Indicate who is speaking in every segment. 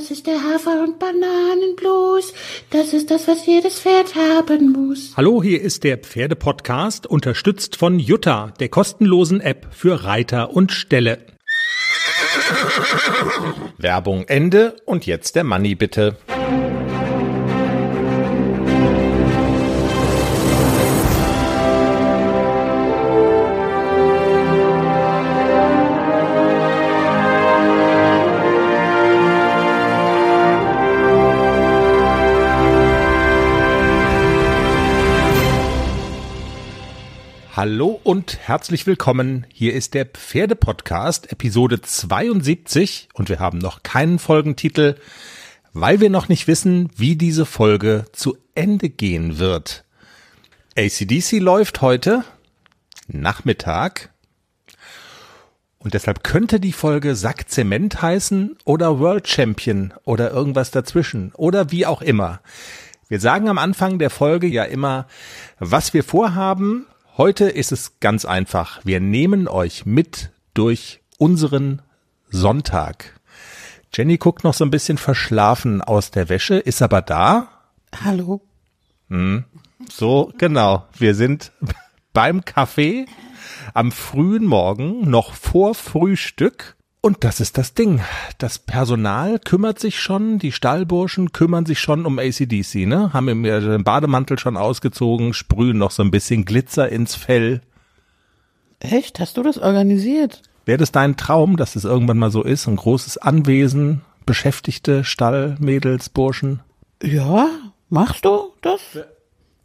Speaker 1: Das ist der Hafer- und Bananenblues. Das ist das, was jedes Pferd haben muss.
Speaker 2: Hallo, hier ist der Pferdepodcast, unterstützt von Jutta, der kostenlosen App für Reiter und Ställe. Werbung Ende und jetzt der Money bitte. Hallo und herzlich willkommen. Hier ist der Pferdepodcast, Episode 72 und wir haben noch keinen Folgentitel, weil wir noch nicht wissen, wie diese Folge zu Ende gehen wird. ACDC läuft heute Nachmittag und deshalb könnte die Folge Sack Zement heißen oder World Champion oder irgendwas dazwischen oder wie auch immer. Wir sagen am Anfang der Folge ja immer, was wir vorhaben, Heute ist es ganz einfach. Wir nehmen euch mit durch unseren Sonntag. Jenny guckt noch so ein bisschen verschlafen aus der Wäsche, ist aber da.
Speaker 1: Hallo.
Speaker 2: Hm, so, genau. Wir sind beim Kaffee am frühen Morgen, noch vor Frühstück. Und das ist das Ding. Das Personal kümmert sich schon, die Stallburschen kümmern sich schon um ACDC, ne? Haben ihm den Bademantel schon ausgezogen, sprühen noch so ein bisschen Glitzer ins Fell.
Speaker 1: Echt? Hast du das organisiert?
Speaker 2: Wäre das dein Traum, dass es das irgendwann mal so ist? Ein großes Anwesen, Beschäftigte, Stallmädels, Burschen?
Speaker 1: Ja, machst du das?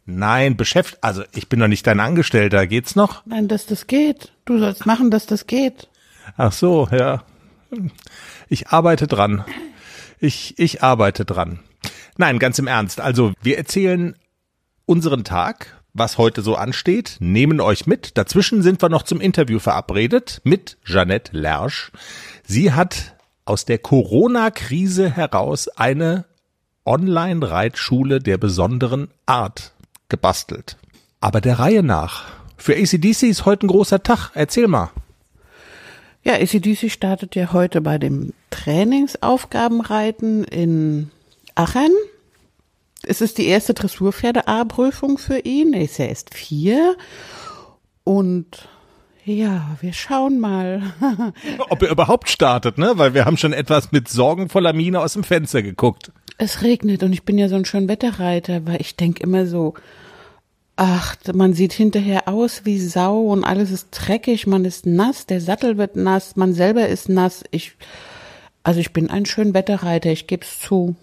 Speaker 2: Nein, beschäftigt, also ich bin doch nicht dein Angestellter, geht's noch?
Speaker 1: Nein, dass das geht. Du sollst machen, dass das geht.
Speaker 2: Ach so, ja. Ich arbeite dran. Ich, ich arbeite dran. Nein, ganz im Ernst. Also, wir erzählen unseren Tag, was heute so ansteht, nehmen euch mit. Dazwischen sind wir noch zum Interview verabredet mit Jeanette Lersch. Sie hat aus der Corona-Krise heraus eine Online-Reitschule der besonderen Art gebastelt. Aber der Reihe nach. Für ACDC ist heute ein großer Tag. Erzähl mal.
Speaker 1: Ja, ACDC startet ja heute bei dem Trainingsaufgabenreiten in Aachen. Es ist die erste Dressurpferde-A-Prüfung für ihn. Er ist ja erst vier. Und ja, wir schauen mal.
Speaker 2: Ob er überhaupt startet, ne? Weil wir haben schon etwas mit sorgenvoller Miene aus dem Fenster geguckt.
Speaker 1: Es regnet und ich bin ja so ein schön Wetterreiter, weil ich denke immer so, Ach, man sieht hinterher aus wie Sau und alles ist dreckig, man ist nass, der Sattel wird nass, man selber ist nass. Ich, also ich bin ein schön Wetterreiter, ich geb's zu.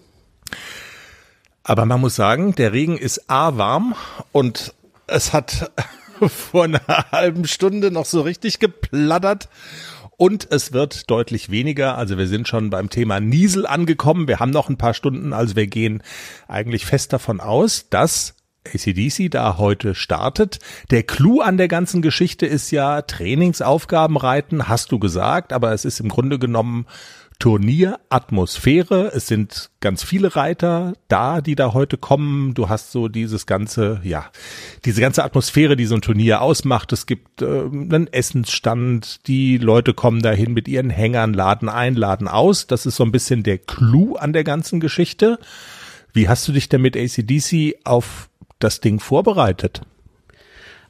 Speaker 2: Aber man muss sagen, der Regen ist A warm und es hat vor einer halben Stunde noch so richtig geplattert. Und es wird deutlich weniger. Also wir sind schon beim Thema Niesel angekommen. Wir haben noch ein paar Stunden. Also wir gehen eigentlich fest davon aus, dass ACDC da heute startet. Der Clou an der ganzen Geschichte ist ja Trainingsaufgaben reiten, hast du gesagt, aber es ist im Grunde genommen Turnieratmosphäre. Es sind ganz viele Reiter da, die da heute kommen. Du hast so dieses ganze, ja, diese ganze Atmosphäre, die so ein Turnier ausmacht. Es gibt äh, einen Essensstand, die Leute kommen dahin mit ihren Hängern, laden ein, laden aus. Das ist so ein bisschen der Clou an der ganzen Geschichte. Wie hast du dich denn mit ACDC auf das Ding vorbereitet?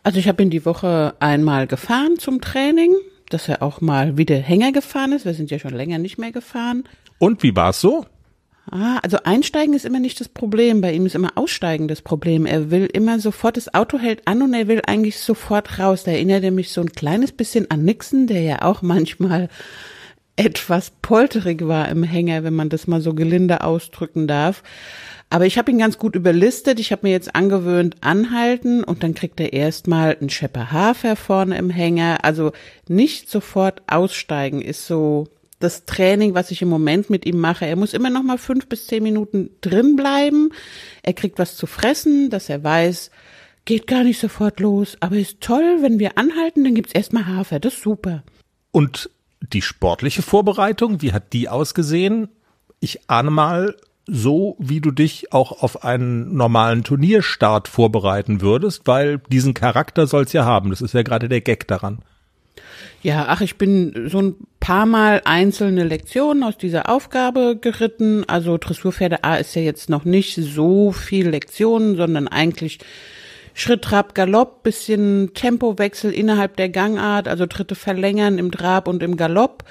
Speaker 1: Also ich habe ihn die Woche einmal gefahren zum Training, dass er auch mal wieder Hänger gefahren ist. Wir sind ja schon länger nicht mehr gefahren.
Speaker 2: Und wie war's so?
Speaker 1: Ah, also einsteigen ist immer nicht das Problem. Bei ihm ist immer aussteigen das Problem. Er will immer sofort, das Auto hält an und er will eigentlich sofort raus. Da erinnert er mich so ein kleines bisschen an Nixon, der ja auch manchmal etwas polterig war im Hänger, wenn man das mal so gelinde ausdrücken darf. Aber ich habe ihn ganz gut überlistet. Ich habe mir jetzt angewöhnt, anhalten und dann kriegt er erstmal einen Schepper Hafer vorne im Hänger. Also nicht sofort aussteigen ist so das Training, was ich im Moment mit ihm mache. Er muss immer noch mal fünf bis zehn Minuten drin bleiben. Er kriegt was zu fressen, dass er weiß, geht gar nicht sofort los. Aber ist toll, wenn wir anhalten, dann gibt's erstmal Hafer. Das ist super.
Speaker 2: Und die sportliche Vorbereitung, wie hat die ausgesehen? Ich ahne mal, so, wie du dich auch auf einen normalen Turnierstart vorbereiten würdest, weil diesen Charakter soll's ja haben. Das ist ja gerade der Gag daran.
Speaker 1: Ja, ach, ich bin so ein paar Mal einzelne Lektionen aus dieser Aufgabe geritten. Also Dressurpferde A ist ja jetzt noch nicht so viel Lektionen, sondern eigentlich Schritt, Trab, Galopp, bisschen Tempowechsel innerhalb der Gangart, also Tritte verlängern im Trab und im Galopp.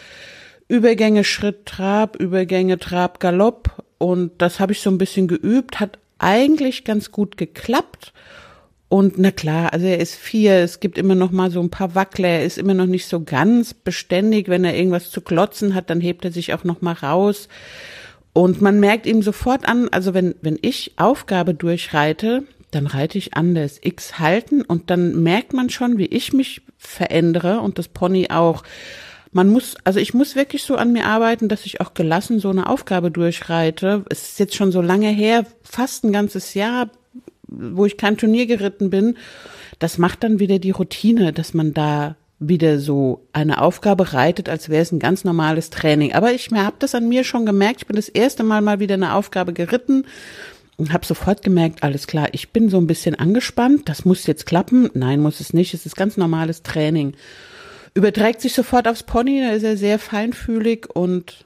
Speaker 1: Übergänge, Schritt, Trab, Übergänge, Trab, Galopp. Und das habe ich so ein bisschen geübt, hat eigentlich ganz gut geklappt. Und na klar, also er ist vier, es gibt immer noch mal so ein paar Wackler, er ist immer noch nicht so ganz beständig. Wenn er irgendwas zu klotzen hat, dann hebt er sich auch noch mal raus. Und man merkt ihm sofort an, also wenn, wenn ich Aufgabe durchreite, dann reite ich anders. X halten und dann merkt man schon, wie ich mich verändere und das Pony auch. Man muss, also ich muss wirklich so an mir arbeiten, dass ich auch gelassen so eine Aufgabe durchreite. Es ist jetzt schon so lange her, fast ein ganzes Jahr, wo ich kein Turnier geritten bin. Das macht dann wieder die Routine, dass man da wieder so eine Aufgabe reitet, als wäre es ein ganz normales Training. Aber ich habe das an mir schon gemerkt. Ich bin das erste Mal mal wieder eine Aufgabe geritten und habe sofort gemerkt, alles klar, ich bin so ein bisschen angespannt, das muss jetzt klappen. Nein, muss es nicht, es ist ganz normales Training. Überträgt sich sofort aufs Pony, da ist er sehr feinfühlig und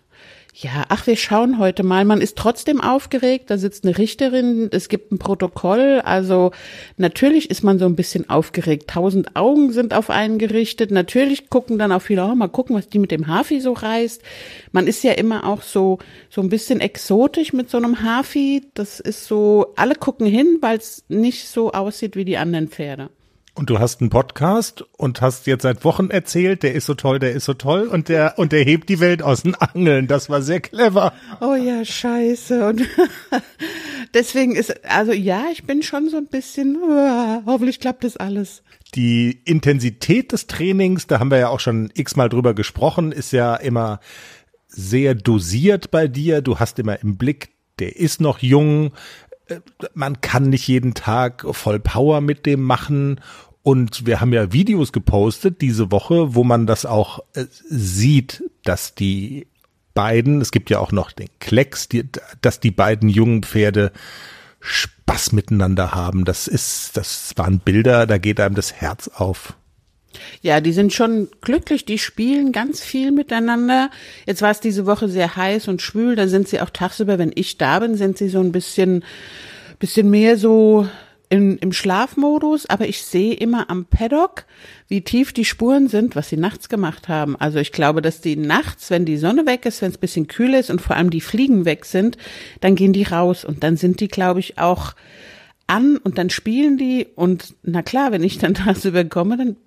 Speaker 1: ja, ach, wir schauen heute mal. Man ist trotzdem aufgeregt. Da sitzt eine Richterin. Es gibt ein Protokoll. Also natürlich ist man so ein bisschen aufgeregt. Tausend Augen sind auf einen gerichtet. Natürlich gucken dann auch viele, oh, mal gucken, was die mit dem Hafi so reißt. Man ist ja immer auch so, so ein bisschen exotisch mit so einem Hafi. Das ist so, alle gucken hin, weil es nicht so aussieht wie die anderen Pferde.
Speaker 2: Und du hast einen Podcast und hast jetzt seit Wochen erzählt, der ist so toll, der ist so toll und der und der hebt die Welt aus den Angeln. Das war sehr clever.
Speaker 1: Oh ja, scheiße. Und deswegen ist also ja, ich bin schon so ein bisschen. Hoffentlich klappt das alles.
Speaker 2: Die Intensität des Trainings, da haben wir ja auch schon x-mal drüber gesprochen, ist ja immer sehr dosiert bei dir. Du hast immer im Blick, der ist noch jung, äh, man kann nicht jeden Tag voll Power mit dem machen und wir haben ja Videos gepostet diese Woche, wo man das auch äh, sieht, dass die beiden, es gibt ja auch noch den Klecks, die, dass die beiden jungen Pferde Spaß miteinander haben. Das ist, das waren Bilder, da geht einem das Herz auf.
Speaker 1: Ja, die sind schon glücklich, die spielen ganz viel miteinander. Jetzt war es diese Woche sehr heiß und schwül, da sind sie auch tagsüber, wenn ich da bin, sind sie so ein bisschen, bisschen mehr so in, im Schlafmodus, aber ich sehe immer am Paddock, wie tief die Spuren sind, was sie nachts gemacht haben. Also ich glaube, dass die nachts, wenn die Sonne weg ist, wenn es bisschen kühl ist und vor allem die Fliegen weg sind, dann gehen die raus und dann sind die, glaube ich, auch an und dann spielen die und na klar, wenn ich dann tagsüber komme, dann,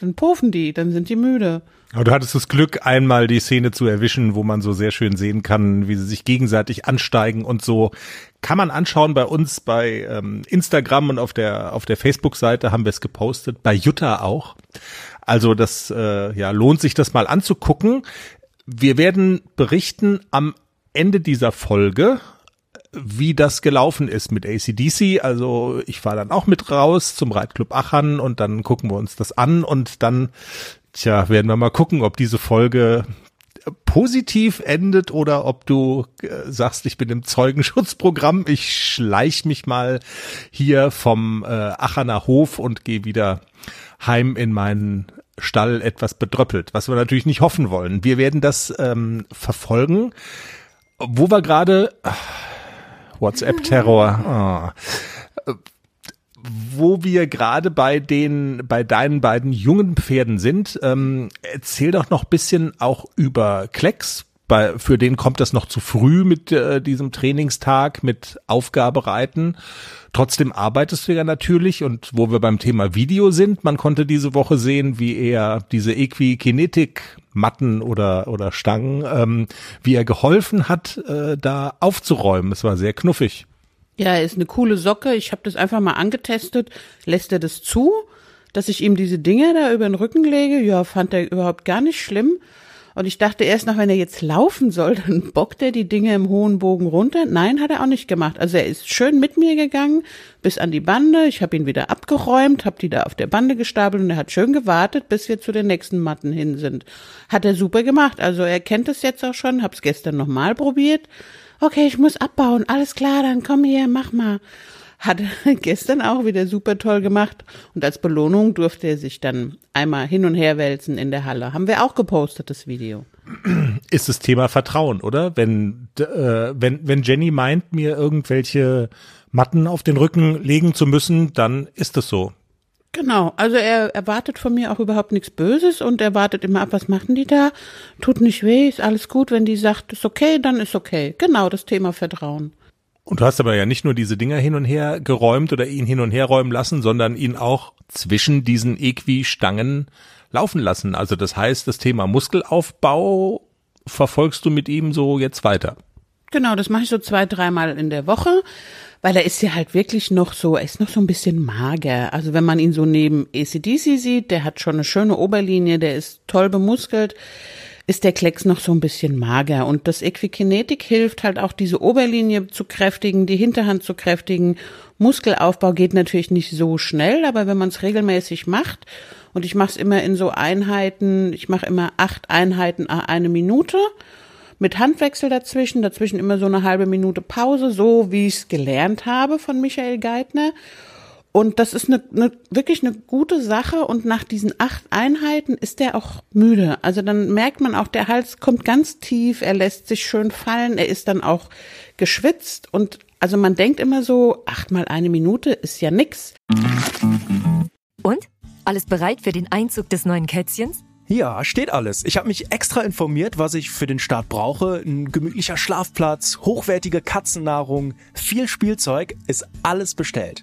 Speaker 1: dann pofen die, dann sind die müde.
Speaker 2: Aber du hattest das Glück, einmal die Szene zu erwischen, wo man so sehr schön sehen kann, wie sie sich gegenseitig ansteigen und so. Kann man anschauen bei uns bei ähm, Instagram und auf der auf der Facebook-Seite haben wir es gepostet, bei Jutta auch. Also das äh, ja lohnt sich das mal anzugucken. Wir werden berichten am Ende dieser Folge, wie das gelaufen ist mit ACDC. Also ich fahre dann auch mit raus zum Reitclub Aachen und dann gucken wir uns das an und dann Tja, werden wir mal gucken, ob diese Folge positiv endet oder ob du äh, sagst, ich bin im Zeugenschutzprogramm, ich schleich mich mal hier vom äh, Achener Hof und gehe wieder heim in meinen Stall etwas bedröppelt, was wir natürlich nicht hoffen wollen. Wir werden das ähm, verfolgen. Wo wir gerade WhatsApp-Terror. Oh wo wir gerade bei den, bei deinen beiden jungen Pferden sind, ähm, erzähl doch noch bisschen auch über Klecks. Bei, für den kommt das noch zu früh mit äh, diesem Trainingstag, mit Aufgabereiten. Trotzdem arbeitest du ja natürlich und wo wir beim Thema Video sind, man konnte diese Woche sehen, wie er diese Equikinetik Matten oder oder Stangen, ähm, wie er geholfen hat, äh, da aufzuräumen. Es war sehr knuffig.
Speaker 1: Ja, er ist eine coole Socke. Ich habe das einfach mal angetestet. Lässt er das zu, dass ich ihm diese Dinge da über den Rücken lege? Ja, fand er überhaupt gar nicht schlimm. Und ich dachte erst noch, wenn er jetzt laufen soll, dann bockt er die Dinge im hohen Bogen runter. Nein, hat er auch nicht gemacht. Also er ist schön mit mir gegangen bis an die Bande. Ich habe ihn wieder abgeräumt, habe die da auf der Bande gestapelt und er hat schön gewartet, bis wir zu den nächsten Matten hin sind. Hat er super gemacht. Also er kennt es jetzt auch schon, hab's gestern nochmal probiert okay, ich muss abbauen, alles klar, dann komm hier, mach mal. Hat er gestern auch wieder super toll gemacht. Und als Belohnung durfte er sich dann einmal hin und her wälzen in der Halle. Haben wir auch gepostet, das Video.
Speaker 2: Ist das Thema Vertrauen, oder? Wenn, äh, wenn, wenn Jenny meint, mir irgendwelche Matten auf den Rücken legen zu müssen, dann ist es so.
Speaker 1: Genau, also er erwartet von mir auch überhaupt nichts Böses und er wartet immer ab, was machen die da? Tut nicht weh, ist alles gut, wenn die sagt, ist okay, dann ist okay. Genau, das Thema Vertrauen.
Speaker 2: Und du hast aber ja nicht nur diese Dinger hin und her geräumt oder ihn hin und her räumen lassen, sondern ihn auch zwischen diesen Equi-Stangen laufen lassen. Also das heißt, das Thema Muskelaufbau verfolgst du mit ihm so jetzt weiter.
Speaker 1: Genau, das mache ich so zwei, dreimal in der Woche, weil er ist ja halt wirklich noch so, er ist noch so ein bisschen mager. Also wenn man ihn so neben ACDC sieht, der hat schon eine schöne Oberlinie, der ist toll bemuskelt ist der Klecks noch so ein bisschen mager. Und das Equikinetik hilft halt auch, diese Oberlinie zu kräftigen, die Hinterhand zu kräftigen. Muskelaufbau geht natürlich nicht so schnell, aber wenn man es regelmäßig macht, und ich mache es immer in so Einheiten, ich mache immer acht Einheiten eine Minute mit Handwechsel dazwischen, dazwischen immer so eine halbe Minute Pause, so wie ich es gelernt habe von Michael Geithner. Und das ist eine, eine, wirklich eine gute Sache. Und nach diesen acht Einheiten ist der auch müde. Also dann merkt man auch, der Hals kommt ganz tief, er lässt sich schön fallen, er ist dann auch geschwitzt. Und also man denkt immer so, achtmal eine Minute ist ja nix.
Speaker 3: Und? Alles bereit für den Einzug des neuen Kätzchens?
Speaker 4: Ja, steht alles. Ich habe mich extra informiert, was ich für den Start brauche. Ein gemütlicher Schlafplatz, hochwertige Katzennahrung, viel Spielzeug, ist alles bestellt.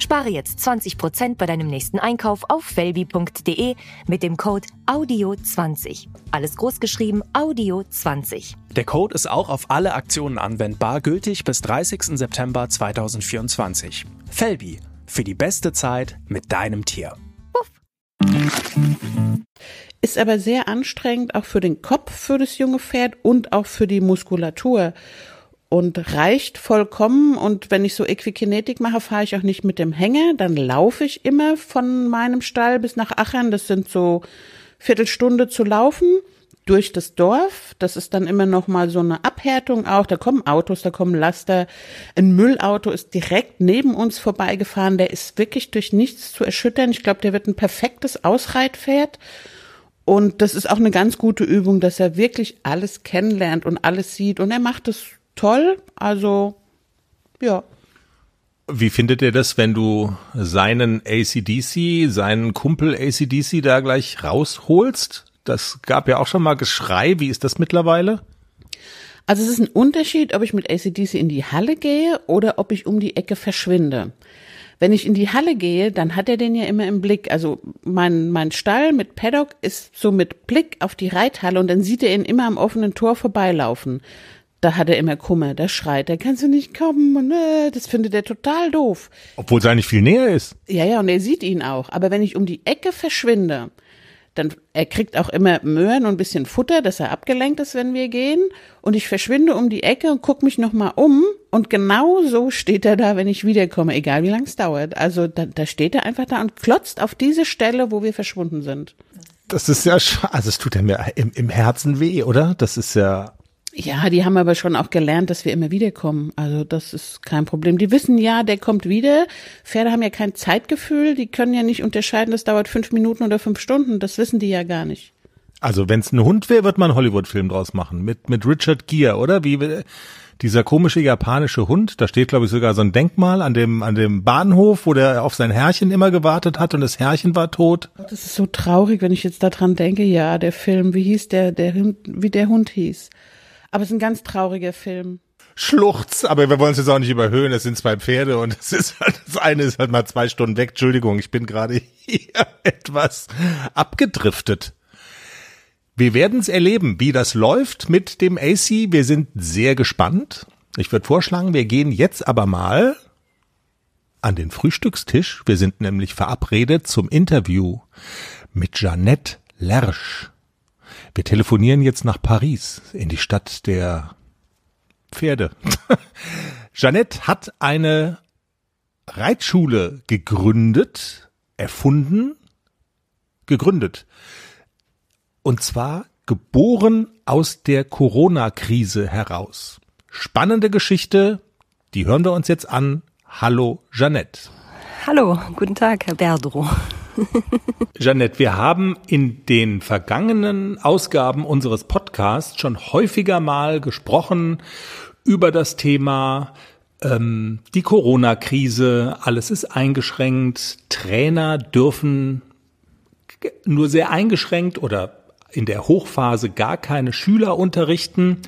Speaker 3: Spare jetzt 20% bei deinem nächsten Einkauf auf felbi.de mit dem Code AUDIO20. Alles großgeschrieben AUDIO20.
Speaker 4: Der Code ist auch auf alle Aktionen anwendbar, gültig bis 30. September 2024. Felbi, für die beste Zeit mit deinem Tier. Puff.
Speaker 1: Ist aber sehr anstrengend, auch für den Kopf für das junge Pferd und auch für die Muskulatur und reicht vollkommen. Und wenn ich so Equikinetik mache, fahre ich auch nicht mit dem Hänger. Dann laufe ich immer von meinem Stall bis nach Achern. Das sind so Viertelstunde zu laufen durch das Dorf. Das ist dann immer noch mal so eine Abhärtung auch. Da kommen Autos, da kommen Laster. Ein Müllauto ist direkt neben uns vorbeigefahren. Der ist wirklich durch nichts zu erschüttern. Ich glaube, der wird ein perfektes Ausreitpferd. Und das ist auch eine ganz gute Übung, dass er wirklich alles kennenlernt und alles sieht. Und er macht es toll. Also, ja.
Speaker 2: Wie findet ihr das, wenn du seinen ACDC, seinen Kumpel ACDC da gleich rausholst? Das gab ja auch schon mal Geschrei. Wie ist das mittlerweile?
Speaker 1: Also es ist ein Unterschied, ob ich mit ACDC in die Halle gehe oder ob ich um die Ecke verschwinde. Wenn ich in die Halle gehe, dann hat er den ja immer im Blick. Also mein, mein Stall mit Paddock ist so mit Blick auf die Reithalle und dann sieht er ihn immer am offenen Tor vorbeilaufen da hat er immer Kummer, da schreit, da kannst du nicht kommen und äh, das findet er total doof.
Speaker 2: Obwohl es eigentlich viel näher ist.
Speaker 1: Ja, ja, und er sieht ihn auch. Aber wenn ich um die Ecke verschwinde, dann er kriegt auch immer Möhren und ein bisschen Futter, dass er abgelenkt ist, wenn wir gehen. Und ich verschwinde um die Ecke und guck mich nochmal um. Und genau so steht er da, wenn ich wiederkomme, egal wie lang es dauert. Also da, da steht er einfach da und klotzt auf diese Stelle, wo wir verschwunden sind.
Speaker 2: Das ist ja, also es tut ja mir im, im Herzen weh, oder? Das ist ja
Speaker 1: ja, die haben aber schon auch gelernt, dass wir immer wiederkommen. Also das ist kein Problem. Die wissen ja, der kommt wieder. Pferde haben ja kein Zeitgefühl. Die können ja nicht unterscheiden, das dauert fünf Minuten oder fünf Stunden. Das wissen die ja gar nicht.
Speaker 2: Also wenn es ein Hund wäre, wird man einen Hollywood-Film draus machen. Mit, mit Richard Gere, oder? Wie dieser komische japanische Hund, da steht, glaube ich, sogar so ein Denkmal an dem, an dem Bahnhof, wo der auf sein Herrchen immer gewartet hat und das Herrchen war tot.
Speaker 1: Das ist so traurig, wenn ich jetzt daran denke, ja, der Film, wie hieß der, der Hund, wie der Hund hieß. Aber es ist ein ganz trauriger Film.
Speaker 2: Schluchz, aber wir wollen es jetzt auch nicht überhöhen. Es sind zwei Pferde und es ist halt, das eine ist halt mal zwei Stunden weg. Entschuldigung, ich bin gerade hier etwas abgedriftet. Wir werden es erleben, wie das läuft mit dem AC. Wir sind sehr gespannt. Ich würde vorschlagen, wir gehen jetzt aber mal an den Frühstückstisch. Wir sind nämlich verabredet zum Interview mit Jeannette Lersch. Wir telefonieren jetzt nach Paris, in die Stadt der Pferde. Jeannette hat eine Reitschule gegründet, erfunden, gegründet. Und zwar geboren aus der Corona-Krise heraus. Spannende Geschichte, die hören wir uns jetzt an. Hallo, Jeannette.
Speaker 5: Hallo, guten Tag, Herr Berdro.
Speaker 2: Jeannette, wir haben in den vergangenen Ausgaben unseres Podcasts schon häufiger mal gesprochen über das Thema ähm, die Corona-Krise. Alles ist eingeschränkt. Trainer dürfen nur sehr eingeschränkt oder in der Hochphase gar keine Schüler unterrichten.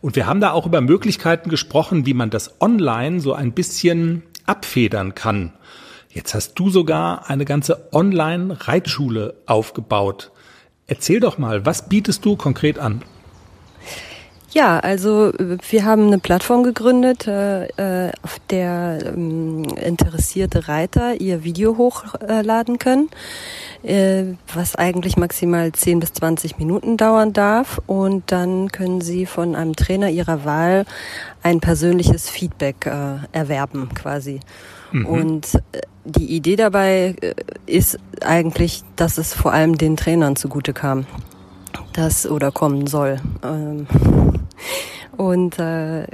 Speaker 2: Und wir haben da auch über Möglichkeiten gesprochen, wie man das online so ein bisschen abfedern kann. Jetzt hast du sogar eine ganze Online-Reitschule aufgebaut. Erzähl doch mal, was bietest du konkret an?
Speaker 5: Ja, also wir haben eine Plattform gegründet, äh, äh auf der ähm, interessierte Reiter ihr Video hochladen können, äh, was eigentlich maximal 10 bis 20 Minuten dauern darf. Und dann können sie von einem Trainer ihrer Wahl ein persönliches Feedback äh, erwerben quasi. Mhm. Und äh, die Idee dabei äh, ist eigentlich, dass es vor allem den Trainern zugute kam. Das oder kommen soll. Ähm, und äh,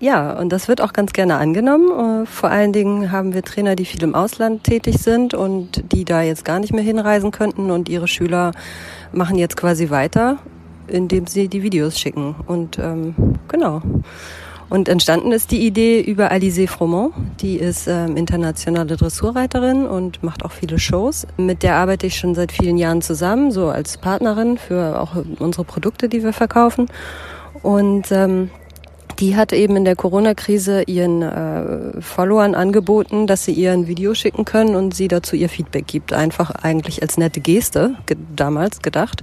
Speaker 5: ja, und das wird auch ganz gerne angenommen. Äh, vor allen Dingen haben wir Trainer, die viel im Ausland tätig sind und die da jetzt gar nicht mehr hinreisen könnten und ihre Schüler machen jetzt quasi weiter, indem sie die Videos schicken. Und ähm, genau. Und entstanden ist die Idee über Alizé Fromont. Die ist ähm, internationale Dressurreiterin und macht auch viele Shows. Mit der arbeite ich schon seit vielen Jahren zusammen, so als Partnerin für auch unsere Produkte, die wir verkaufen. Und ähm, die hat eben in der Corona-Krise ihren äh, Followern angeboten, dass sie ihr ein Video schicken können und sie dazu ihr Feedback gibt. Einfach eigentlich als nette Geste ge damals gedacht.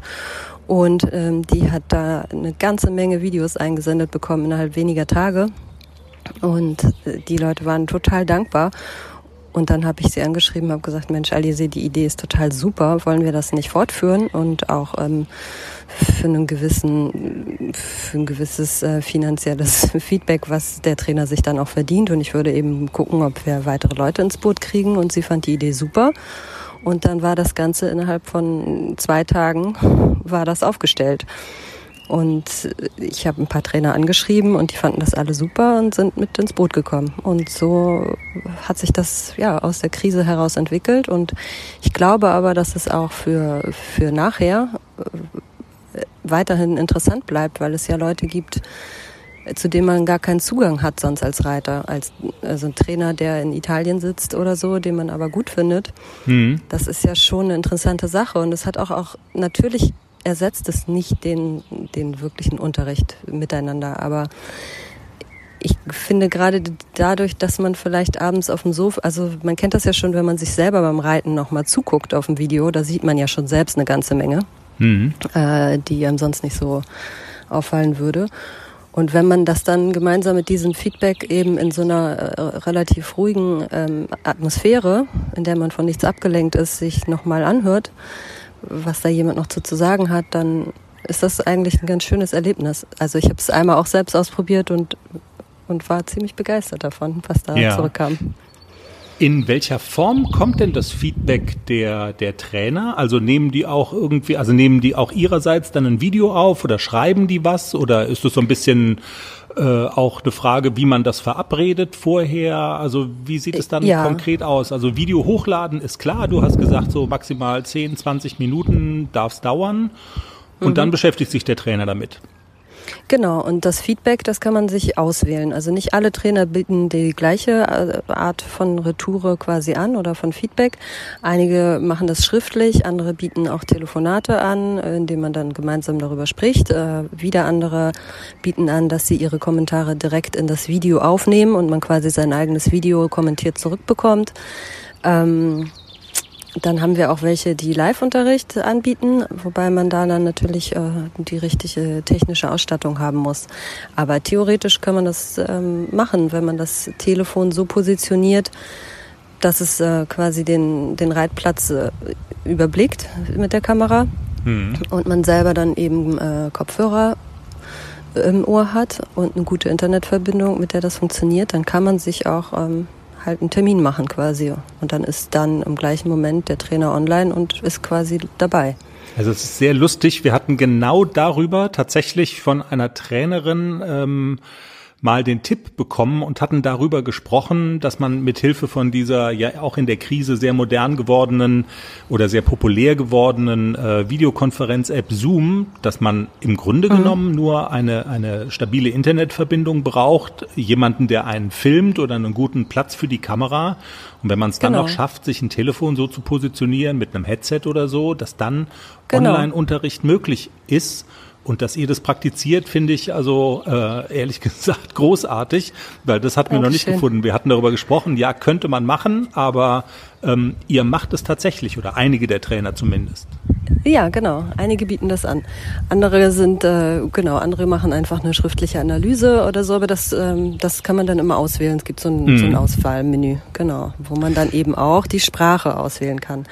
Speaker 5: Und ähm, die hat da eine ganze Menge Videos eingesendet bekommen innerhalb weniger Tage. Und äh, die Leute waren total dankbar. Und dann habe ich sie angeschrieben, habe gesagt, Mensch, Alice, die Idee ist total super, wollen wir das nicht fortführen und auch ähm, für einen gewissen, für ein gewisses äh, finanzielles Feedback, was der Trainer sich dann auch verdient. Und ich würde eben gucken, ob wir weitere Leute ins Boot kriegen. Und sie fand die Idee super. Und dann war das Ganze innerhalb von zwei Tagen war das aufgestellt. Und ich habe ein paar Trainer angeschrieben und die fanden das alle super und sind mit ins Boot gekommen. Und so hat sich das ja aus der Krise heraus entwickelt. Und ich glaube aber, dass es auch für, für nachher äh, weiterhin interessant bleibt, weil es ja Leute gibt, zu dem man gar keinen Zugang hat sonst als Reiter, als also ein Trainer, der in Italien sitzt oder so, den man aber gut findet. Mhm. Das ist ja schon eine interessante Sache und es hat auch auch natürlich ersetzt es nicht den den wirklichen Unterricht miteinander, aber ich finde gerade dadurch, dass man vielleicht abends auf dem Sofa, also man kennt das ja schon, wenn man sich selber beim Reiten nochmal zuguckt auf dem Video, da sieht man ja schon selbst eine ganze Menge, mhm. äh, die einem sonst nicht so auffallen würde. Und wenn man das dann gemeinsam mit diesem Feedback eben in so einer äh, relativ ruhigen ähm, Atmosphäre, in der man von nichts abgelenkt ist, sich nochmal anhört, was da jemand noch zu, zu sagen hat, dann ist das eigentlich ein ganz schönes Erlebnis. Also ich habe es einmal auch selbst ausprobiert und, und war ziemlich begeistert davon, was da ja. zurückkam.
Speaker 2: In welcher Form kommt denn das Feedback der, der Trainer? Also nehmen die auch irgendwie, also nehmen die auch ihrerseits dann ein Video auf oder schreiben die was? Oder ist das so ein bisschen äh, auch eine Frage, wie man das verabredet vorher? Also wie sieht es dann ja. konkret aus? Also Video hochladen ist klar, du hast gesagt, so maximal 10, 20 Minuten darf es dauern und mhm. dann beschäftigt sich der Trainer damit.
Speaker 5: Genau, und das Feedback, das kann man sich auswählen. Also nicht alle Trainer bieten die gleiche äh, Art von Retoure quasi an oder von Feedback. Einige machen das schriftlich, andere bieten auch Telefonate an, indem man dann gemeinsam darüber spricht. Äh, wieder andere bieten an, dass sie ihre Kommentare direkt in das Video aufnehmen und man quasi sein eigenes Video kommentiert zurückbekommt. Ähm, dann haben wir auch welche, die Live-Unterricht anbieten, wobei man da dann natürlich äh, die richtige technische Ausstattung haben muss. Aber theoretisch kann man das ähm, machen, wenn man das Telefon so positioniert, dass es äh, quasi den, den Reitplatz äh, überblickt mit der Kamera mhm. und man selber dann eben äh, Kopfhörer im Ohr hat und eine gute Internetverbindung, mit der das funktioniert, dann kann man sich auch ähm, halt einen Termin machen quasi. Und dann ist dann im gleichen Moment der Trainer online und ist quasi dabei.
Speaker 2: Also es ist sehr lustig. Wir hatten genau darüber tatsächlich von einer Trainerin ähm, mal den Tipp bekommen und hatten darüber gesprochen, dass man mit Hilfe von dieser ja auch in der Krise sehr modern gewordenen oder sehr populär gewordenen äh, Videokonferenz-App Zoom, dass man im Grunde mhm. genommen nur eine, eine stabile Internetverbindung braucht, jemanden, der einen filmt oder einen guten Platz für die Kamera. Und wenn man es dann genau. noch schafft, sich ein Telefon so zu positionieren mit einem Headset oder so, dass dann genau. Online-Unterricht möglich ist. Und dass ihr das praktiziert, finde ich also äh, ehrlich gesagt großartig, weil das hatten wir noch nicht gefunden. Wir hatten darüber gesprochen, ja, könnte man machen, aber ähm, ihr macht es tatsächlich oder einige der Trainer zumindest.
Speaker 5: Ja, genau. Einige bieten das an. Andere sind, äh, genau, andere machen einfach eine schriftliche Analyse oder so, aber das, ähm, das kann man dann immer auswählen. Es gibt so ein, mhm. so ein Auswahlmenü, genau, wo man dann eben auch die Sprache auswählen kann.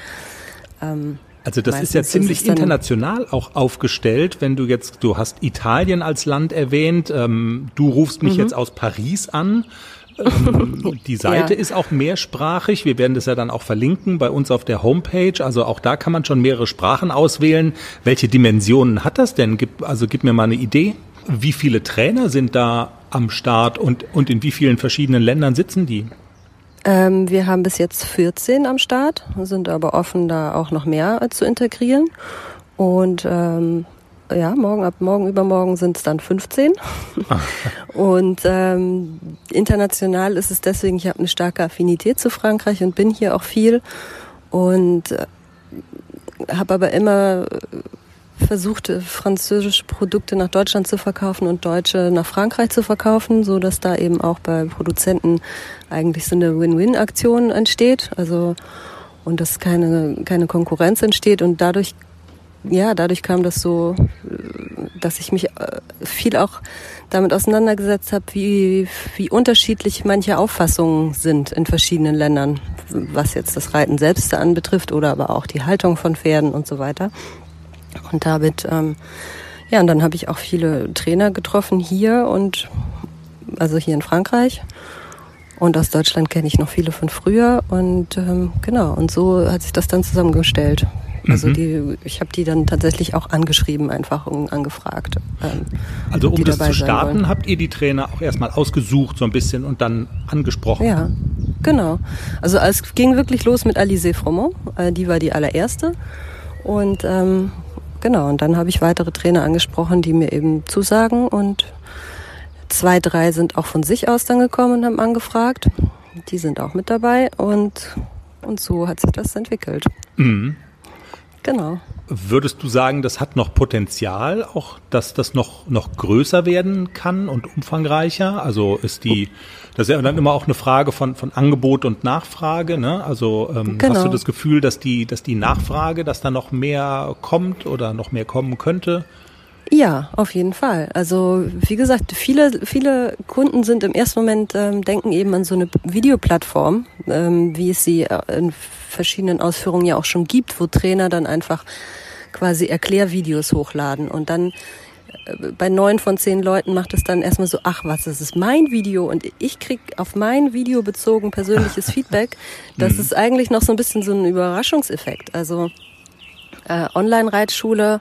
Speaker 2: Ähm, also das Meistens ist ja ziemlich ist international auch aufgestellt, wenn du jetzt, du hast Italien als Land erwähnt, ähm, du rufst mich mhm. jetzt aus Paris an. Ähm, die Seite ja. ist auch mehrsprachig. Wir werden das ja dann auch verlinken bei uns auf der Homepage. Also auch da kann man schon mehrere Sprachen auswählen. Welche Dimensionen hat das denn? Gib, also gib mir mal eine Idee. Wie viele Trainer sind da am Start und, und in wie vielen verschiedenen Ländern sitzen die?
Speaker 5: Ähm, wir haben bis jetzt 14 am Start, sind aber offen, da auch noch mehr zu integrieren. Und ähm, ja, morgen ab morgen übermorgen sind es dann 15. Ah. und ähm, international ist es deswegen, ich habe eine starke Affinität zu Frankreich und bin hier auch viel und äh, habe aber immer versucht, französische Produkte nach Deutschland zu verkaufen und deutsche nach Frankreich zu verkaufen, so dass da eben auch bei Produzenten eigentlich so eine Win-Win-Aktion entsteht. Also und dass keine keine Konkurrenz entsteht und dadurch ja dadurch kam das so, dass ich mich äh, viel auch damit auseinandergesetzt habe, wie wie unterschiedlich manche Auffassungen sind in verschiedenen Ländern, was jetzt das Reiten selbst anbetrifft oder aber auch die Haltung von Pferden und so weiter. Und damit, ähm, ja, und dann habe ich auch viele Trainer getroffen hier und also hier in Frankreich. Und aus Deutschland kenne ich noch viele von früher. Und ähm, genau, und so hat sich das dann zusammengestellt. Also mhm. die, ich habe die dann tatsächlich auch angeschrieben, einfach und angefragt.
Speaker 2: Ähm, also um das zu starten, habt ihr die Trainer auch erstmal ausgesucht so ein bisschen und dann angesprochen?
Speaker 5: Ja, genau. Also es ging wirklich los mit Alizé Fromont. Äh, die war die allererste. Und ähm, genau, und dann habe ich weitere Trainer angesprochen, die mir eben zusagen und zwei, drei sind auch von sich aus dann gekommen und haben angefragt. Die sind auch mit dabei und, und so hat sich das entwickelt. Mhm. Genau.
Speaker 2: Würdest du sagen, das hat noch Potenzial, auch dass das noch, noch größer werden kann und umfangreicher? Also ist die, das ist ja dann immer auch eine Frage von, von Angebot und Nachfrage, ne? Also ähm, genau. hast du das Gefühl, dass die, dass die Nachfrage, dass da noch mehr kommt oder noch mehr kommen könnte?
Speaker 5: Ja, auf jeden Fall. Also wie gesagt, viele viele Kunden sind im ersten Moment ähm, denken eben an so eine Videoplattform, ähm, wie es sie äh, in verschiedenen Ausführungen ja auch schon gibt, wo Trainer dann einfach quasi Erklärvideos hochladen und dann äh, bei neun von zehn Leuten macht es dann erstmal so, ach was, das ist mein Video und ich krieg auf mein Video bezogen persönliches Feedback. Das mhm. ist eigentlich noch so ein bisschen so ein Überraschungseffekt. Also äh, Online-Reitschule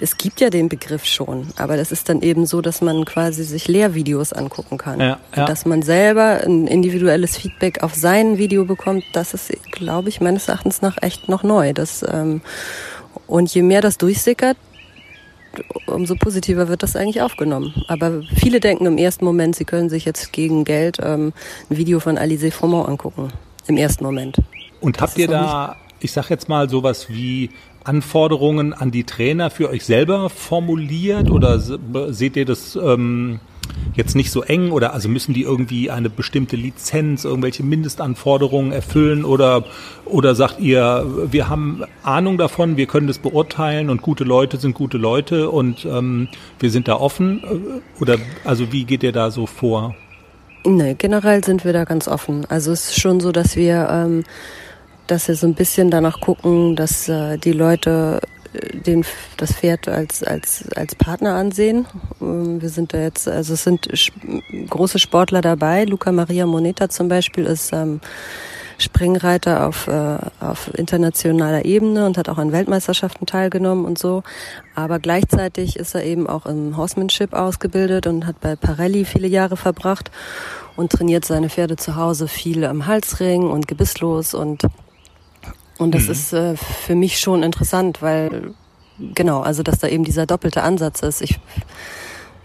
Speaker 5: es gibt ja den Begriff schon, aber das ist dann eben so, dass man quasi sich Lehrvideos angucken kann. Ja, ja. dass man selber ein individuelles Feedback auf sein Video bekommt, das ist, glaube ich, meines Erachtens nach echt noch neu. Das, ähm, und je mehr das durchsickert, umso positiver wird das eigentlich aufgenommen. Aber viele denken im ersten Moment, sie können sich jetzt gegen Geld ähm, ein Video von Alizé Fromont angucken. Im ersten Moment.
Speaker 2: Und habt ihr da, ich sag jetzt mal, sowas wie Anforderungen an die Trainer für euch selber formuliert oder seht ihr das ähm, jetzt nicht so eng oder also müssen die irgendwie eine bestimmte Lizenz, irgendwelche Mindestanforderungen erfüllen oder oder sagt ihr, wir haben Ahnung davon, wir können das beurteilen und gute Leute sind gute Leute und ähm, wir sind da offen oder also wie geht ihr da so vor?
Speaker 5: Nee, generell sind wir da ganz offen. Also es ist schon so, dass wir ähm, dass wir so ein bisschen danach gucken, dass äh, die Leute den, das Pferd als, als, als Partner ansehen. Ähm, wir sind da jetzt, also es sind große Sportler dabei. Luca Maria Moneta zum Beispiel ist ähm, Springreiter auf, äh, auf internationaler Ebene und hat auch an Weltmeisterschaften teilgenommen und so. Aber gleichzeitig ist er eben auch im Horsemanship ausgebildet und hat bei Parelli viele Jahre verbracht und trainiert seine Pferde zu Hause viel am Halsring und gebisslos und und das mhm. ist äh, für mich schon interessant, weil genau, also dass da eben dieser doppelte Ansatz ist. Ich,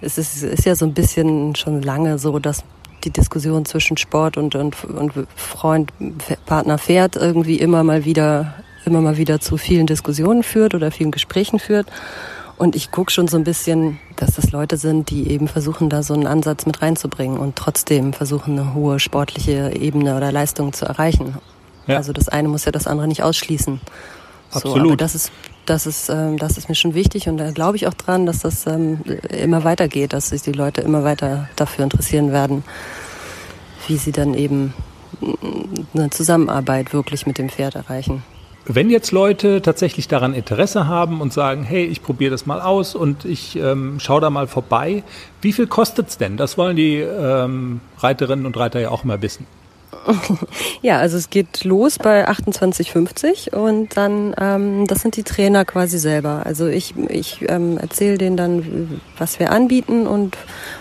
Speaker 5: es ist, ist ja so ein bisschen schon lange so, dass die Diskussion zwischen Sport und, und, und Freund, Partner, Pferd irgendwie immer mal wieder, immer mal wieder zu vielen Diskussionen führt oder vielen Gesprächen führt. Und ich gucke schon so ein bisschen, dass das Leute sind, die eben versuchen, da so einen Ansatz mit reinzubringen und trotzdem versuchen, eine hohe sportliche Ebene oder Leistung zu erreichen. Ja. Also das eine muss ja das andere nicht ausschließen.
Speaker 2: Absolut. So, aber
Speaker 5: das ist, das ist, ähm, das ist mir schon wichtig und da glaube ich auch dran, dass das ähm, immer weitergeht, dass sich die Leute immer weiter dafür interessieren werden, wie sie dann eben eine Zusammenarbeit wirklich mit dem Pferd erreichen.
Speaker 2: Wenn jetzt Leute tatsächlich daran Interesse haben und sagen, hey, ich probiere das mal aus und ich ähm, schaue da mal vorbei, wie viel kostet es denn? Das wollen die ähm, Reiterinnen und Reiter ja auch mal wissen.
Speaker 5: Ja, also es geht los bei 28,50 und dann, ähm, das sind die Trainer quasi selber. Also ich, ich ähm, erzähle denen dann, was wir anbieten und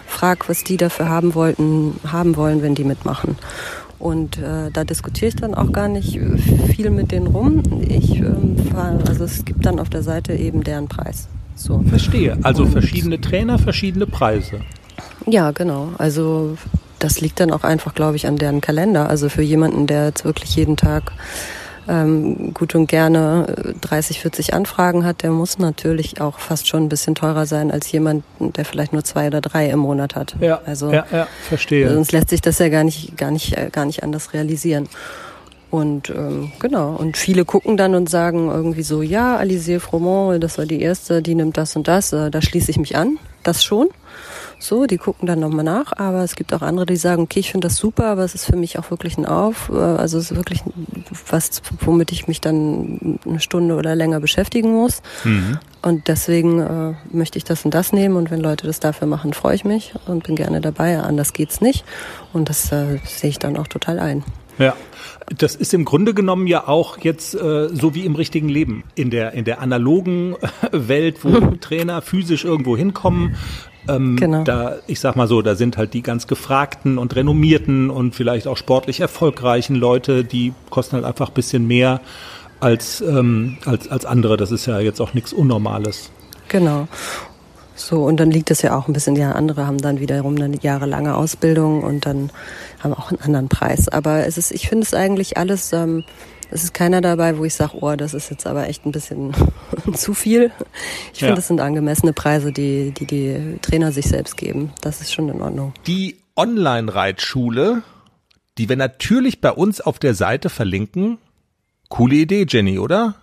Speaker 5: frage, was die dafür haben wollten, haben wollen, wenn die mitmachen. Und äh, da diskutiere ich dann auch gar nicht viel mit denen rum. Ich, ähm, also es gibt dann auf der Seite eben deren Preis.
Speaker 2: So. Verstehe. Also und verschiedene Trainer, verschiedene Preise.
Speaker 5: Ja, genau. Also das liegt dann auch einfach, glaube ich, an deren Kalender. Also für jemanden, der jetzt wirklich jeden Tag ähm, gut und gerne 30, äh, 40 Anfragen hat, der muss natürlich auch fast schon ein bisschen teurer sein als jemand, der vielleicht nur zwei oder drei im Monat hat.
Speaker 2: Ja, also, ja, ja verstehe.
Speaker 5: Sonst lässt sich das ja gar nicht, gar nicht, äh, gar nicht anders realisieren. Und ähm, genau, und viele gucken dann und sagen irgendwie so, ja, Alizé Fromont, das war die erste, die nimmt das und das, äh, da schließe ich mich an, das schon. So, die gucken dann nochmal nach, aber es gibt auch andere, die sagen, okay, ich finde das super, aber es ist für mich auch wirklich ein Auf, äh, also es ist wirklich was, womit ich mich dann eine Stunde oder länger beschäftigen muss. Mhm. Und deswegen äh, möchte ich das und das nehmen und wenn Leute das dafür machen, freue ich mich und bin gerne dabei. Anders geht's nicht und das äh, sehe ich dann auch total ein.
Speaker 2: Ja. Das ist im Grunde genommen ja auch jetzt äh, so wie im richtigen Leben. In der, in der analogen Welt, wo Trainer physisch irgendwo hinkommen, ähm, genau. Da, ich sag mal so, da sind halt die ganz gefragten und renommierten und vielleicht auch sportlich erfolgreichen Leute, die kosten halt einfach ein bisschen mehr als, ähm, als, als andere. Das ist ja jetzt auch nichts Unnormales.
Speaker 5: Genau. So, und dann liegt es ja auch ein bisschen, ja, andere haben dann wiederum eine jahrelange Ausbildung und dann haben auch einen anderen Preis. Aber es ist, ich finde es eigentlich alles ähm, es ist keiner dabei, wo ich sage, oh, das ist jetzt aber echt ein bisschen zu viel. Ich finde, ja. das sind angemessene Preise, die, die die Trainer sich selbst geben. Das ist schon in Ordnung.
Speaker 2: Die Online-Reitschule, die wir natürlich bei uns auf der Seite verlinken. Coole Idee, Jenny, oder?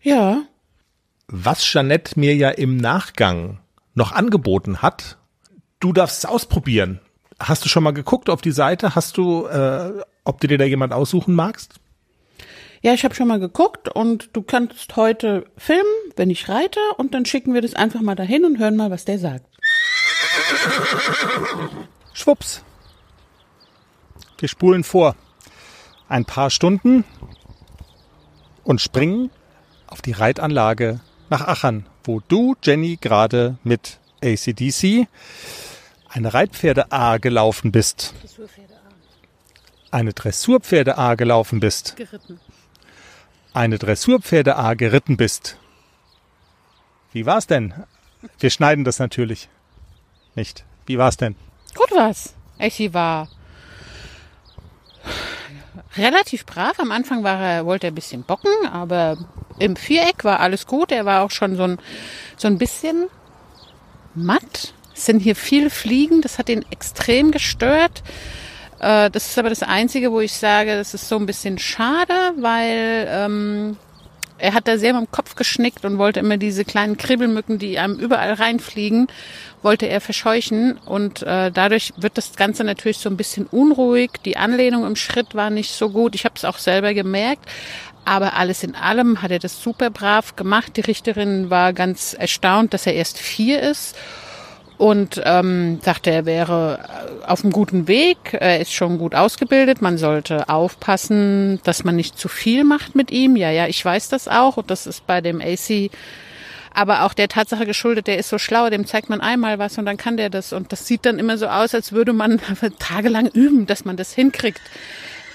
Speaker 1: Ja.
Speaker 2: Was Jeanette mir ja im Nachgang noch angeboten hat, du darfst es ausprobieren. Hast du schon mal geguckt auf die Seite? Hast du, äh, ob du dir da jemand aussuchen magst?
Speaker 1: Ja, ich habe schon mal geguckt und du kannst heute filmen, wenn ich reite und dann schicken wir das einfach mal dahin und hören mal, was der sagt.
Speaker 2: Schwupps. Wir spulen vor. Ein paar Stunden und springen auf die Reitanlage nach Achern, wo du, Jenny, gerade mit ACDC eine Reitpferde A gelaufen bist. Dressurpferde A. Eine Dressurpferde A gelaufen bist. Geritten eine Dressurpferde A geritten bist. Wie war's denn? Wir schneiden das natürlich nicht. Wie war's denn?
Speaker 1: Gut war's. Echi war relativ brav. Am Anfang war er, wollte er ein bisschen bocken, aber im Viereck war alles gut. Er war auch schon so ein, so ein bisschen matt. Es sind hier viele Fliegen, das hat ihn extrem gestört. Äh, das ist aber das Einzige, wo ich sage, das ist so ein bisschen schade, weil ähm, er hat da sehr mit dem Kopf geschnickt und wollte immer diese kleinen Kribbelmücken, die einem überall reinfliegen, wollte er verscheuchen. Und äh, dadurch wird das Ganze natürlich so ein bisschen unruhig. Die Anlehnung im Schritt war nicht so gut. Ich habe es auch selber gemerkt. Aber alles in allem hat er das super brav gemacht. Die Richterin war ganz erstaunt, dass er erst vier ist und ähm, sagte, er wäre äh, auf einem guten Weg, er ist schon gut ausgebildet, man sollte aufpassen, dass man nicht zu viel macht mit ihm. Ja, ja, ich weiß das auch. Und das ist bei dem AC aber auch der Tatsache geschuldet, der ist so schlau, dem zeigt man einmal was und dann kann der das. Und das sieht dann immer so aus, als würde man tagelang üben, dass man das hinkriegt.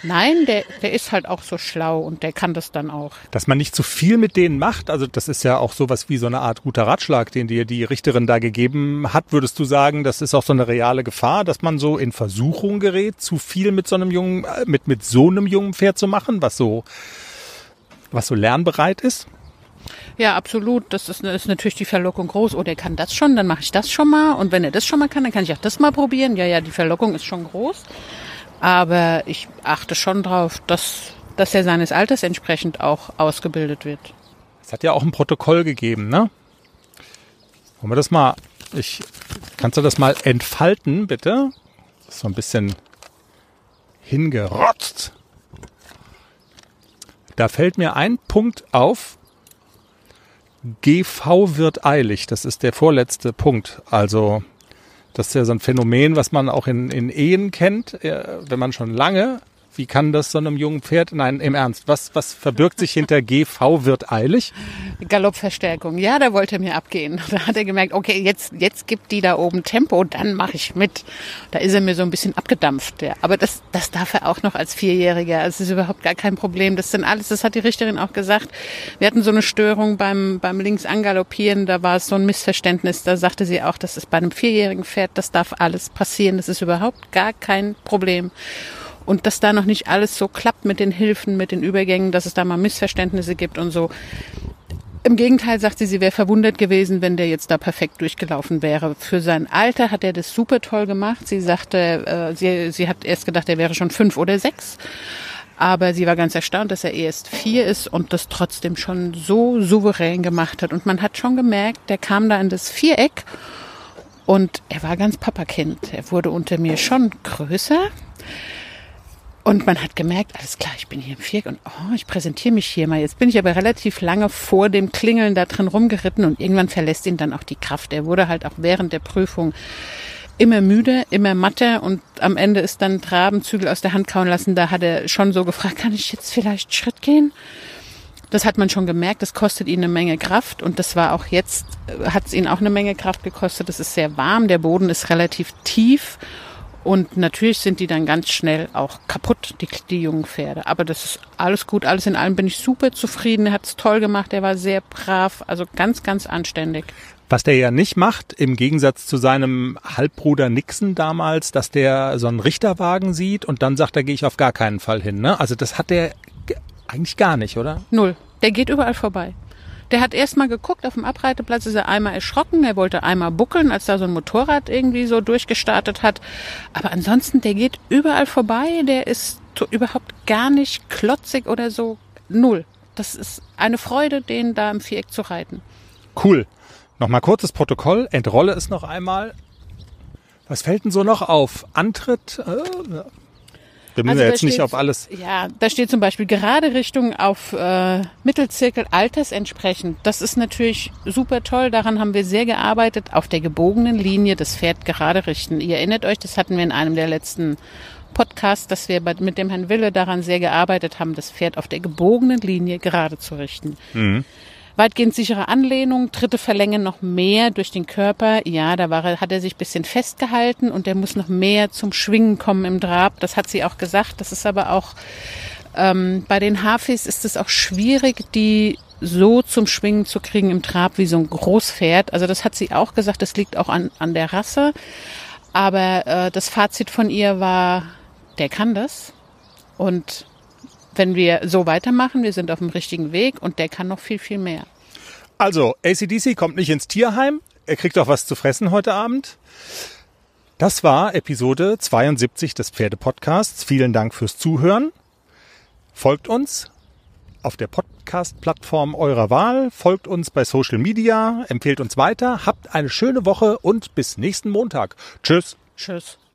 Speaker 1: Nein, der, der ist halt auch so schlau und der kann das dann auch.
Speaker 2: Dass man nicht zu viel mit denen macht, also das ist ja auch sowas wie so eine Art guter Ratschlag, den dir die Richterin da gegeben hat. Würdest du sagen, das ist auch so eine reale Gefahr, dass man so in Versuchung gerät, zu viel mit so einem jungen, äh, mit, mit so einem jungen Pferd zu machen, was so, was so lernbereit ist?
Speaker 1: Ja, absolut. Das ist, ist natürlich die Verlockung groß. Oh, der kann das schon, dann mache ich das schon mal. Und wenn er das schon mal kann, dann kann ich auch das mal probieren. Ja, ja, die Verlockung ist schon groß. Aber ich achte schon drauf, dass, dass er seines Alters entsprechend auch ausgebildet wird.
Speaker 2: Es hat ja auch ein Protokoll gegeben, ne? Wollen wir das mal, ich, kannst du das mal entfalten, bitte? Das ist so ein bisschen hingerotzt. Da fällt mir ein Punkt auf. GV wird eilig. Das ist der vorletzte Punkt. Also das ist ja so ein Phänomen, was man auch in, in Ehen kennt, äh, wenn man schon lange wie kann das so einem jungen Pferd? Nein, im Ernst. Was, was verbirgt sich hinter GV wird eilig?
Speaker 1: Galoppverstärkung. Ja, da wollte er mir abgehen. Da hat er gemerkt, okay, jetzt, jetzt gibt die da oben Tempo, dann mache ich mit. Da ist er mir so ein bisschen abgedampft. Ja. Aber das, das darf er auch noch als Vierjähriger. Das ist überhaupt gar kein Problem. Das sind alles, das hat die Richterin auch gesagt. Wir hatten so eine Störung beim, beim links angaloppieren. Da war es so ein Missverständnis. Da sagte sie auch, das ist bei einem vierjährigen Pferd, das darf alles passieren. Das ist überhaupt gar kein Problem und dass da noch nicht alles so klappt mit den Hilfen, mit den Übergängen, dass es da mal Missverständnisse gibt und so. Im Gegenteil sagt sie, sie wäre verwundert gewesen, wenn der jetzt da perfekt durchgelaufen wäre. Für sein Alter hat er das super toll gemacht. Sie sagte, äh, sie, sie hat erst gedacht, er wäre schon fünf oder sechs. Aber sie war ganz erstaunt, dass er erst vier ist und das trotzdem schon so souverän gemacht hat. Und man hat schon gemerkt, der kam da in das Viereck und er war ganz Papakind. Er wurde unter mir schon größer. Und man hat gemerkt, alles klar, ich bin hier im Viereck und oh, ich präsentiere mich hier mal. Jetzt bin ich aber relativ lange vor dem Klingeln da drin rumgeritten und irgendwann verlässt ihn dann auch die Kraft. Er wurde halt auch während der Prüfung immer müde, immer matter und am Ende ist dann Trabenzügel aus der Hand kauen lassen. Da hat er schon so gefragt, kann ich jetzt vielleicht Schritt gehen? Das hat man schon gemerkt, das kostet ihn eine Menge Kraft und das war auch jetzt, äh, hat es ihn auch eine Menge Kraft gekostet. Es ist sehr warm, der Boden ist relativ tief und natürlich sind die dann ganz schnell auch kaputt, die, die jungen Pferde. Aber das ist alles gut, alles in allem bin ich super zufrieden. Er hat es toll gemacht, er war sehr brav, also ganz, ganz anständig.
Speaker 2: Was der ja nicht macht, im Gegensatz zu seinem Halbbruder Nixon damals, dass der so einen Richterwagen sieht und dann sagt, da gehe ich auf gar keinen Fall hin. Ne? Also das hat der eigentlich gar nicht, oder?
Speaker 1: Null. Der geht überall vorbei. Der hat erst mal geguckt, auf dem Abreiteplatz ist er einmal erschrocken, er wollte einmal buckeln, als da so ein Motorrad irgendwie so durchgestartet hat. Aber ansonsten, der geht überall vorbei, der ist überhaupt gar nicht klotzig oder so. Null. Das ist eine Freude, den da im Viereck zu reiten.
Speaker 2: Cool. Nochmal kurzes Protokoll, entrolle es noch einmal. Was fällt denn so noch auf? Antritt? Äh, wir müssen also ja jetzt steht, nicht auf alles.
Speaker 1: Ja, da steht zum Beispiel gerade Richtung auf äh, Mittelzirkel altersentsprechend. Das ist natürlich super toll. Daran haben wir sehr gearbeitet. Auf der gebogenen Linie das Pferd gerade richten. Ihr erinnert euch, das hatten wir in einem der letzten Podcasts, dass wir mit dem Herrn Wille daran sehr gearbeitet haben, das Pferd auf der gebogenen Linie gerade zu richten. Mhm. Weitgehend sichere Anlehnung, dritte Verlänge noch mehr durch den Körper. Ja, da war hat er sich bisschen festgehalten und der muss noch mehr zum Schwingen kommen im Trab. Das hat sie auch gesagt. Das ist aber auch Ähm, bei den Hafis ist es auch schwierig, die so zum Schwingen zu kriegen im Trab wie so ein Großpferd. Also das hat sie auch gesagt, das liegt auch an, an der Rasse. Aber äh, das Fazit von ihr war, der kann das. Und wenn wir so weitermachen, wir sind auf dem richtigen Weg und der kann noch viel, viel mehr.
Speaker 2: Also, ACDC kommt nicht ins Tierheim. Er kriegt auch was zu fressen heute Abend. Das war Episode 72 des Pferdepodcasts. Vielen Dank fürs Zuhören. Folgt uns auf der Podcast-Plattform eurer Wahl, folgt uns bei Social Media, empfehlt uns weiter, habt eine schöne Woche und bis nächsten Montag. Tschüss.
Speaker 1: Tschüss.